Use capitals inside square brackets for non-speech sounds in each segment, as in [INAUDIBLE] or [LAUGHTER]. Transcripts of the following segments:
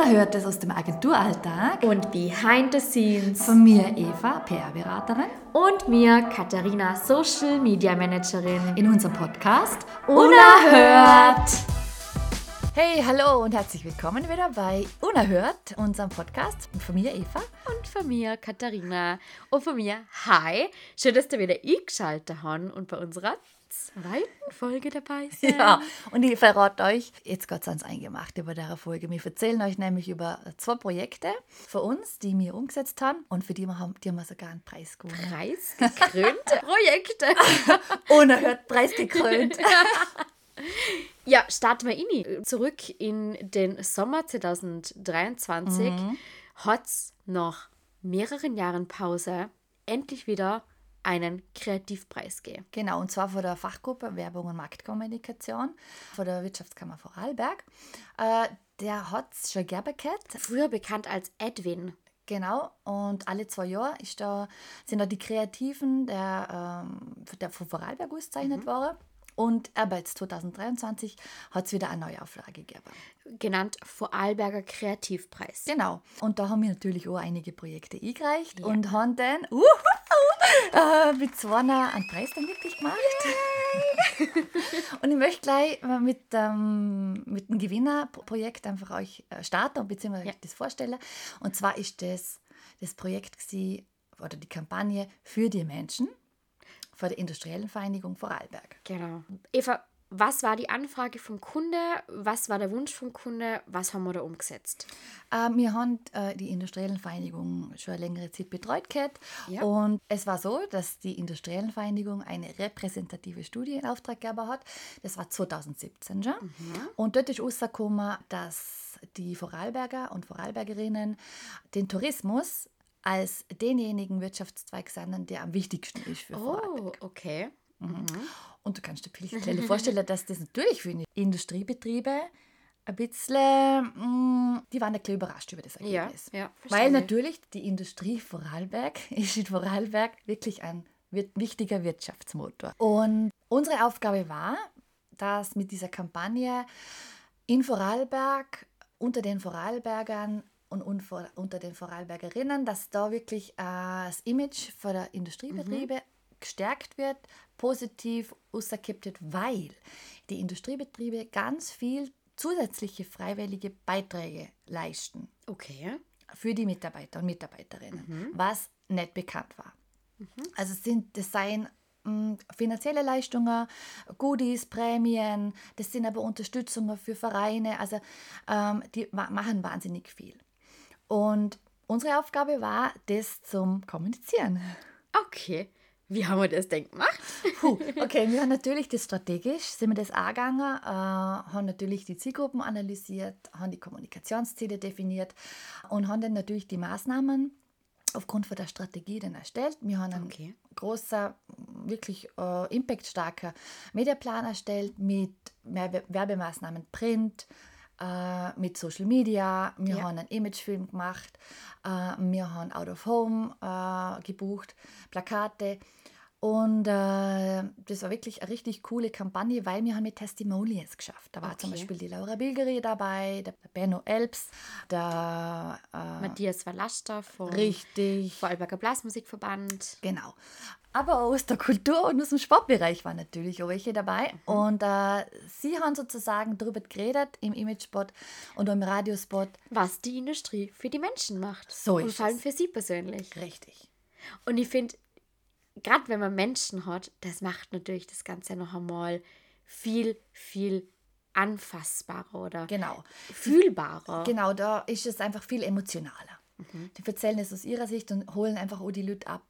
Unerhörtes aus dem Agenturalltag. Und Behind the Scenes. Von mir Eva, PR-Beraterin. Und mir Katharina, Social Media Managerin. In unserem Podcast Unerhört. Hey, hallo und herzlich willkommen wieder bei Unerhört, unserem Podcast. Und von mir Eva. Und von mir Katharina. Und von mir Hi. Schön, dass du wieder eingeschaltet hast und bei unserer zweiten Folge dabei [LAUGHS] sein. Ja, und ich verrate euch, jetzt geht es ans Eingemachte über der Folge. Wir erzählen euch nämlich über zwei Projekte von uns, die wir umgesetzt haben und für die wir haben, die haben wir sogar einen Preis gewonnen. Preisgekrönte [LAUGHS] Projekte. Unerhört preisgekrönt. [LAUGHS] Ja, starten wir in. Zurück in den Sommer 2023 Mhm. hat es nach mehreren Jahren Pause endlich wieder einen Kreativpreis gegeben. Genau, und zwar von der Fachgruppe Werbung und Marktkommunikation von der Wirtschaftskammer Vorarlberg. Äh, der hat es schon gegeben. Früher bekannt als Edwin. Genau, und alle zwei Jahre ist da, sind da die Kreativen der, ähm, der von Vorarlberg ausgezeichnet worden. Und aber jetzt 2023 hat es wieder eine neue Auflage gegeben. genannt Vorarlberger Kreativpreis. Genau. Und da haben wir natürlich auch einige Projekte eingereicht Ja. und haben dann uh, [LAUGHS] äh, mit zwei einen Preis dann wirklich gemacht. [LAUGHS] und ich möchte gleich äh, mit, ähm, mit dem Gewinnerprojekt einfach euch äh, starten bzw. Ja. euch das vorstellen. Und zwar ist das das Projekt gewesen, oder die Kampagne für die Menschen von der Industriellen Vereinigung Vorarlberg. Genau. Eva, was war die Anfrage vom Kunde? Was war der Wunsch vom Kunde? Was haben wir da umgesetzt? Äh, wir haben äh, die Industriellen Vereinigung schon eine längere Zeit betreut gehabt. Ja. Und es war so, dass die Industriellen Vereinigung eine repräsentative Studie in Auftrag gegeben hat. Das war 2017 schon. Und dort ist rausgekommen, dass die Vorarlberger und Vorarlbergerinnen den Tourismus als denjenigen Wirtschaftszweig sind, der am wichtigsten ist für Vorarlberg. Oh, okay. Und du kannst dir vielleicht [LAUGHS] vorstellen, dass das natürlich für Industriebetriebe ein bisschen, mm, die waren ein bisschen überrascht über das Ja, Ergebnis. ja, Weil verstehe. natürlich die Industrie Vorarlberg [LAUGHS] ist in Vorarlberg wirklich ein wichtiger Wirtschaftsmotor. Und unsere Aufgabe war, dass mit dieser Kampagne in Vorarlberg unter den Vorarlbergern und unter den Vorarlbergerinnen, dass da wirklich äh, das Image von der Industriebetriebe gestärkt wird, positiv ausgekippt wird, weil die Industriebetriebe ganz viel zusätzliche freiwillige Beiträge leisten Okay. für die Mitarbeiter und Mitarbeiterinnen, was nicht bekannt war. Also es sind, das seien mh, finanzielle Leistungen, Goodies, Prämien, das sind aber Unterstützungen für Vereine, also ähm, die ma machen wahnsinnig viel. Und unsere Aufgabe war, das zum Kommunizieren. Okay. Wie haben wir das denn gemacht? Puh, okay, wir haben natürlich das strategisch, sind wir das angegangen, äh, haben natürlich die Zielgruppen analysiert, haben die Kommunikationsziele definiert und haben dann natürlich die Maßnahmen aufgrund von der Strategie dann erstellt. Wir haben einen Okay. großer, wirklich äh, impactstarker Mediaplan erstellt mit Werbe Werbemaßnahmen Print, äh, mit Social Media. Wir Ja. haben einen Imagefilm gemacht. Äh, wir haben Out of Home äh, gebucht, Plakate. Und äh, das war wirklich eine richtig coole Kampagne, weil wir haben mit Testimonials geschafft. Da war zum Okay. Beispiel die Laura Bilgeri dabei, der Benno Elbs, der äh, Matthias Valaster vom richtig, Vorarlberger Blasmusikverband. Genau. Aber auch aus der Kultur und aus dem Sportbereich waren natürlich auch welche dabei. Mhm. Und äh, sie haben sozusagen darüber geredet im Imagespot und im Radiospot. Was die Industrie für die Menschen macht. So Und ist vor allem es. für sie persönlich. Richtig. Und ich finde, gerade wenn man Menschen hat, das macht natürlich das Ganze noch einmal viel, viel anfassbarer oder Genau. fühlbarer. Genau, da ist es einfach viel emotionaler. Mhm. Die erzählen es aus ihrer Sicht und holen einfach auch die Leute ab,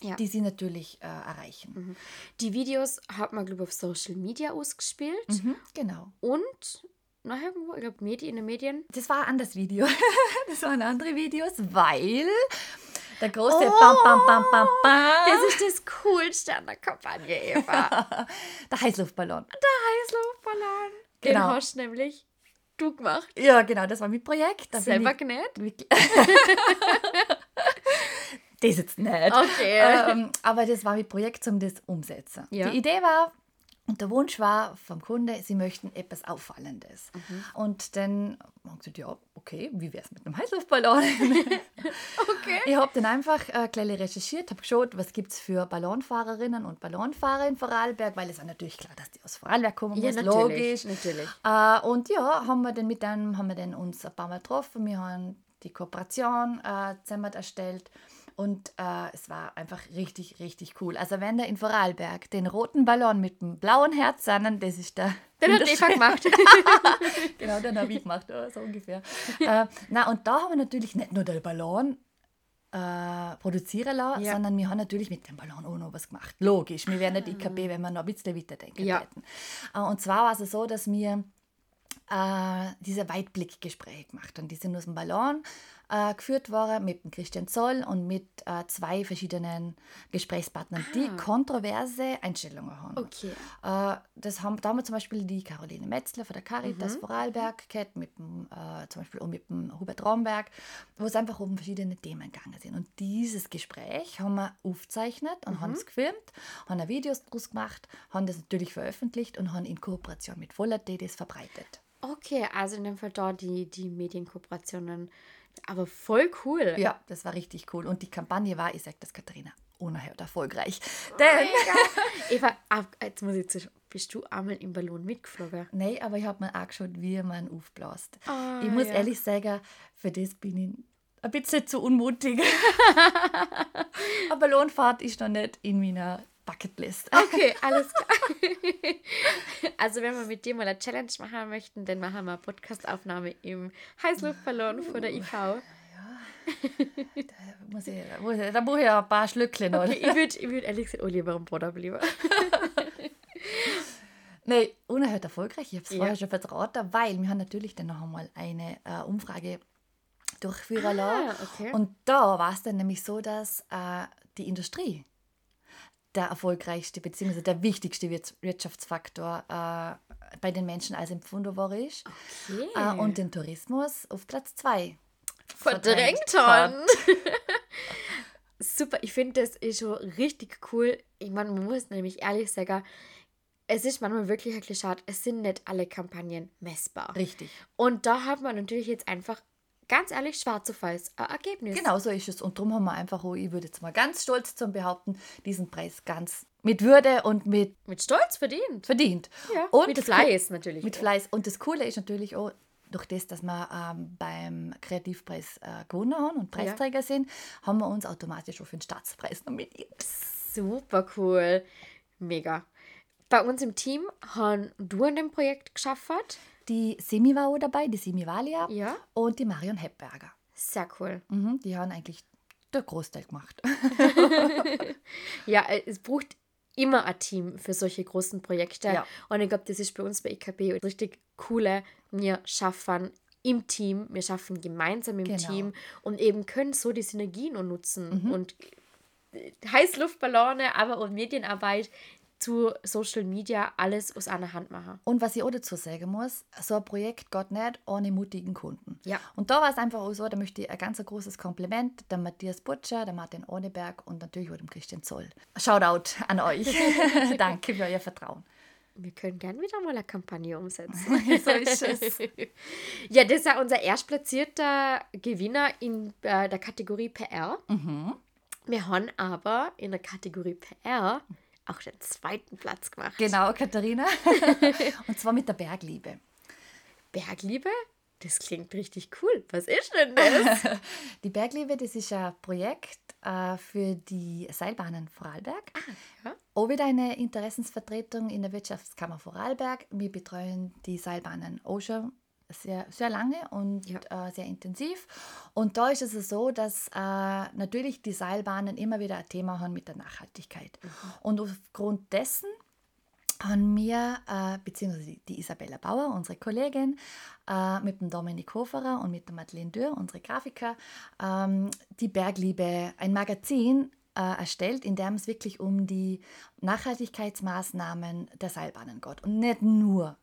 Ja. die sie natürlich äh, erreichen. Die Videos hat man, glaube ich, auf Social Media ausgespielt Mhm. Genau. und noch irgendwo, ich glaube, Medi in den Medien. Das war ein anderes Video. [LAUGHS] das waren andere Videos, weil der große Oh! Bam, Bam, Bam, Bam, Bam, Das ist das Coolste an der Kampagne, Eva. [LAUGHS] der Heißluftballon. der Heißluftballon. Den Genau. hast nämlich du gemacht. Ja, genau, das war mein Projekt. Da Selber genäht? [LAUGHS] das jetzt nicht. Okay. Ähm, aber das war mein Projekt, um das umzusetzen. Ja. Die Idee war, und der Wunsch war vom Kunde, sie möchten etwas Auffallendes. Mhm. Und dann haben sie gesagt, ja, okay, wie wäre es mit einem Heißluftballon? [LAUGHS] okay. Ich habe dann einfach äh, gleich recherchiert, habe geschaut, was gibt es für Ballonfahrerinnen und Ballonfahrer in Vorarlberg, weil es ist natürlich klar, dass die aus Vorarlberg kommen Ja, muss, natürlich, logisch. natürlich. Äh, und ja, haben wir dann mit einem, haben wir dann uns ein paar Mal getroffen, wir haben die Kooperation äh, zusammen erstellt und äh, es war einfach richtig, richtig cool. Also wenn der in Vorarlberg den roten Ballon mit dem blauen Herz sahen, das ist der... [LAUGHS] Den hat Eva gemacht. [LAUGHS] [LAUGHS] genau, den habe ich gemacht, oh, so ungefähr. äh, na, und da haben wir natürlich nicht nur den Ballon äh, produzieren lassen, Ja. sondern wir haben natürlich mit dem Ballon auch noch was gemacht. Logisch, wir wären nicht IKB, wenn wir noch ein bisschen weiterdenken Ja. hätten. Äh, und zwar war es so, dass wir äh, diese Weitblickgespräche gemacht haben. Die sind aus dem Ballon äh, geführt worden mit dem Christian Zoll und mit äh, zwei verschiedenen Gesprächspartnern, die kontroverse Einstellungen haben. Okay. Äh, das haben, da haben wir zum Beispiel die Caroline Metzler von der Caritas Vorarlberg gehabt, mit dem, äh, zum Beispiel auch mit dem Hubert Romberg, wo es einfach um verschiedene Themen gegangen sind. Und dieses Gespräch haben wir aufgezeichnet und haben es gefilmt, haben da Videos draus gemacht, haben das natürlich veröffentlicht und haben in Kooperation mit Voller.de das verbreitet. Okay, also in dem Fall da die, die Medienkooperationen. Aber voll cool. Ja, das war richtig cool. Und die Kampagne war, ich sage das Katharina, unerhört erfolgreich. Denn, Eva, ab, jetzt muss ich zu, bist du einmal im Ballon mitgeflogen? nee, aber ich habe mir angeschaut, wie man aufbläst. Ah, ich muss ja. ehrlich sagen, für das bin ich ein bisschen zu unmutig. [LAUGHS] Eine Ballonfahrt ist noch nicht in meiner Bucketlist. [LAUGHS] Okay, alles klar. [LAUGHS] also wenn wir mit dir mal eine Challenge machen möchten, dann machen wir eine Podcastaufnahme im Heißluftballon vor der IV. Da muss ich, da muss ich, da muss ich ein paar Schlückchen. Okay, ich würde ich würd ehrlich gesagt auch lieber am Boden bleiben. Nein, unerhört erfolgreich. Ich habe es Ja. vorher schon vertraut, weil wir haben natürlich dann noch einmal eine äh, Umfrage durchführen lassen. Ah, okay. Und da war es dann nämlich so, dass äh, die Industrie der erfolgreichste bzw. der wichtigste Wir- Wirtschaftsfaktor äh, bei den Menschen als empfunden war ist. Okay. Äh, und den Tourismus auf Platz zwei. verdrängt verdrängt haben. [LAUGHS] Super, ich finde das ist schon richtig cool. Ich meine, man muss nämlich ehrlich sagen, es ist manchmal wirklich ein Klischee, es sind nicht alle Kampagnen messbar. Richtig. Und da hat man natürlich jetzt einfach, ganz ehrlich, schwarz auf weiß ein Ergebnis. Genau so ist es. Und darum haben wir einfach, auch, ich würde jetzt mal ganz stolz zum behaupten, diesen Preis ganz mit Würde und mit Mit Stolz verdient. verdient. Ja, und mit Fleiß natürlich. Mit Fleiß. Und das Coole ist natürlich auch, durch das, dass wir ähm, beim Kreativpreis äh, gewonnen haben und Preisträger sind, haben wir uns automatisch auch für den Staatspreis nominiert. Super cool. Mega. Bei uns im Team haben du an dem Projekt geschafft. Die auch dabei, die Simi Valia Ja. und die Marion Heppberger. Sehr cool. Mhm, die haben eigentlich den Großteil gemacht. [LAUGHS] Ja, äh, es braucht immer ein Team für solche großen Projekte. Ja. Und ich glaube, das ist bei uns bei EKB richtig coole. Wir schaffen im Team, wir schaffen gemeinsam im Genau. Team und eben können so die Synergien nutzen Mhm. und äh, Heißluftballone, aber auch Medienarbeit zu Social Media alles aus einer Hand machen. Und was ich auch dazu sagen muss, so ein Projekt geht nicht ohne mutigen Kunden. Ja. Und da war es einfach auch so, da möchte ich ein ganz großes Kompliment der Matthias Butcher, der Martin Ohneberg und natürlich auch dem Christian Zoll. Shoutout an euch. [LAUGHS] [LAUGHS] Danke für euer Vertrauen. Wir können gern wieder mal eine Kampagne umsetzen. [LAUGHS] So ist es. Ja, das ist ja unser erstplatzierter Gewinner in äh, der Kategorie PR. Mhm. Wir haben aber in der Kategorie PR auch den zweiten Platz gemacht. Genau, Katharina. [LAUGHS] Und zwar mit der Bergliebe. Bergliebe? Das klingt richtig cool. Was ist denn das? [LAUGHS] Die Bergliebe, das ist ein Projekt äh, für die Seilbahnen Vorarlberg. ja. Auch wieder eine Interessensvertretung in der Wirtschaftskammer Vorarlberg. Wir betreuen die Seilbahnen schon sehr, sehr lange und äh, sehr intensiv. Und da ist es so, dass äh, natürlich die Seilbahnen immer wieder ein Thema haben mit der Nachhaltigkeit. Und aufgrund dessen haben wir, äh, beziehungsweise die Isabella Bauer, unsere Kollegin, äh, mit dem Dominik Hoferer und mit der Madeleine Dürr, unsere Grafiker, ähm, die Bergliebe, ein Magazin äh, erstellt, in dem es wirklich um die Nachhaltigkeitsmaßnahmen der Seilbahnen geht. Und nicht nur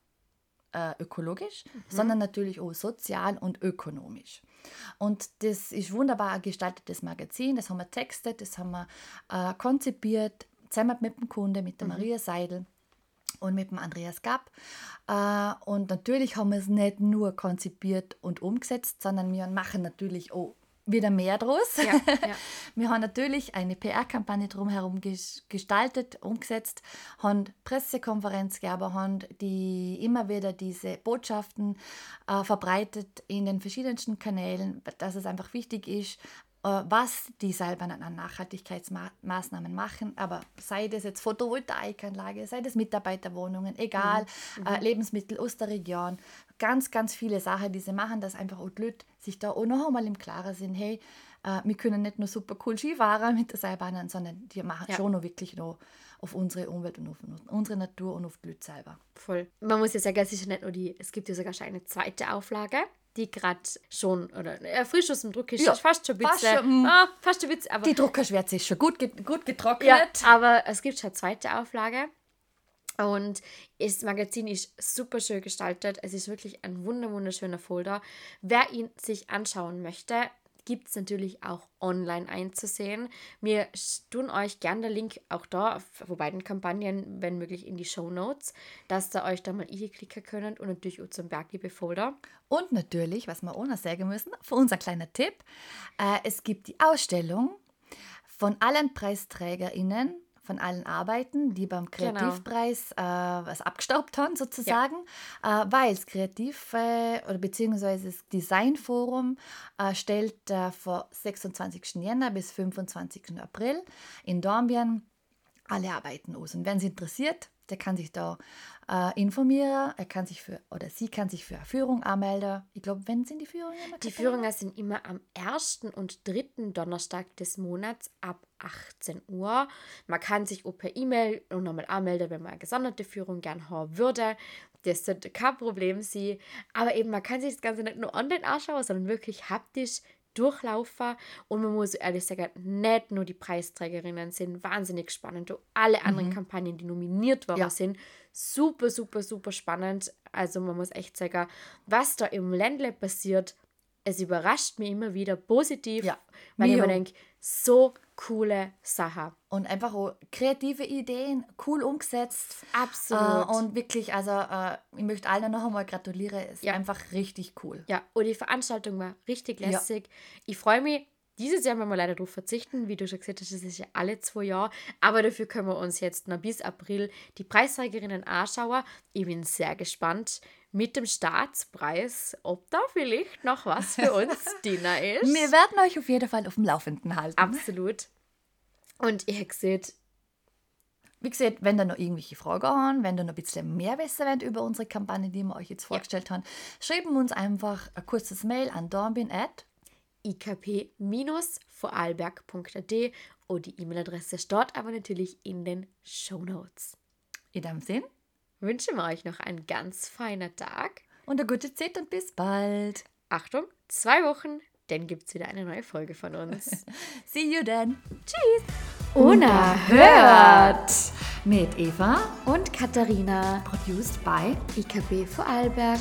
äh, ökologisch, sondern natürlich auch sozial und ökonomisch. Und das ist wunderbar gestaltetes Magazin, das haben wir textet, das haben wir äh, konzipiert, zusammen mit dem Kunde, mit der Maria Seidel. und mit dem Andreas Gapp. Äh, und natürlich haben wir es nicht nur konzipiert und umgesetzt, sondern wir machen natürlich auch wieder mehr draus. Ja, ja. [LAUGHS] Wir haben natürlich eine PR-Kampagne drumherum gestaltet, umgesetzt, haben Pressekonferenz gegeben, haben die immer wieder diese Botschaften äh, verbreitet in den verschiedensten Kanälen, dass es einfach wichtig ist, was die selber an Nachhaltigkeitsmaßnahmen machen, aber sei das jetzt Photovoltaikanlage, sei das Mitarbeiterwohnungen, egal, mhm. äh, mhm. Lebensmittel aus der Region, ganz, ganz viele Sachen, die sie machen, dass einfach auch die Leute sich da auch noch einmal im Klaren sind, hey, äh, wir können nicht nur super cool Skifahren [LAUGHS] mit der Seilbahn, sondern die machen ja. schon noch wirklich noch auf unsere Umwelt und auf unsere Natur und auf die Leute selber. Voll. Man muss ja sagen, es ist ja nicht nur die, es gibt ja sogar schon eine zweite Auflage die gerade schon, oder äh, frisch aus dem Druck ist, ja, fast schon ein bisschen. Fast, schon, fast ein bisschen aber, die Druckerschwärze ist schon gut, gut getrocknet. Ja, aber es gibt schon eine zweite Auflage. Und das Magazin ist super schön gestaltet. Es ist wirklich ein wunderschöner Folder. Wer ihn sich anschauen möchte, gibt es natürlich auch online einzusehen. Wir tun euch gerne den Link auch da vor beiden Kampagnen, wenn möglich, in die Show Notes, dass ihr euch da mal klicken könnt und natürlich auch zum Bergliebe-Folder. Und natürlich, was wir noch sagen müssen, für unser kleiner Tipp, äh, es gibt die Ausstellung von allen PreisträgerInnen von allen Arbeiten, die beim genau. Kreativpreis genau. äh, was abgestaubt haben, sozusagen, ja. äh, weil das Kreativ- äh, oder beziehungsweise das Designforum äh, stellt äh, vor 26. Jänner bis 25. April in Dornbirn alle Arbeiten aus. Und wenn Sie interessiert, der kann sich da äh, informieren, er kann sich für, oder sie kann sich für eine Führung anmelden. Ich glaube, wenn sind die Führungen? Die Führungen sind immer am ersten und dritten Donnerstag des Monats ab 18 Uhr. Man kann sich auch per E-Mail nochmal anmelden, wenn man eine gesonderte Führung gern haben würde. Das sollte kein Problem sein. Aber eben, man kann sich das Ganze nicht nur online anschauen, sondern wirklich haptisch durchlaufen und man muss ehrlich sagen, nicht nur die Preisträgerinnen sind wahnsinnig spannend, auch alle anderen mhm. Kampagnen, die nominiert worden ja. sind, super, super, super spannend. Also man muss echt sagen, was da im Ländle passiert, es überrascht mich immer wieder positiv, ja. weil Mio. ich mir denke, so coole Sache. Und einfach auch kreative Ideen, cool umgesetzt. Absolut. Äh, und wirklich, also äh, ich möchte allen noch einmal gratulieren. Es ist ja. einfach richtig cool. Ja, und die Veranstaltung war richtig lässig. Ja. Ich freue mich. Dieses Jahr werden wir leider darauf verzichten, wie du schon gesagt hast, das ist ja alle zwei Jahre. Aber dafür können wir uns jetzt noch bis April die Preisträgerinnen anschauen. Ich bin sehr gespannt mit dem Staatspreis, ob da vielleicht noch was für [LAUGHS] uns drin ist. Wir werden euch auf jeden Fall auf dem Laufenden halten. Absolut. Und ihr seht, wie gesagt, wenn da noch irgendwelche Fragen haben, wenn da noch ein bisschen mehr wissen wollt über unsere Kampagne, die wir euch jetzt vorgestellt ja. haben, schreiben uns einfach ein kurzes Mail an dornbin@ ikp-vorarlberg.at und die E-Mail-Adresse steht aber natürlich in den Show Notes. In dem Sinn wünschen wir euch noch einen ganz feinen Tag. Und eine gute Zeit und bis bald. Achtung, zwei Wochen, dann gibt es wieder eine neue Folge von uns. [LAUGHS] See you then. Tschüss. Unerhört. Mit Eva und Katharina. Produced by IKB Vorarlberg.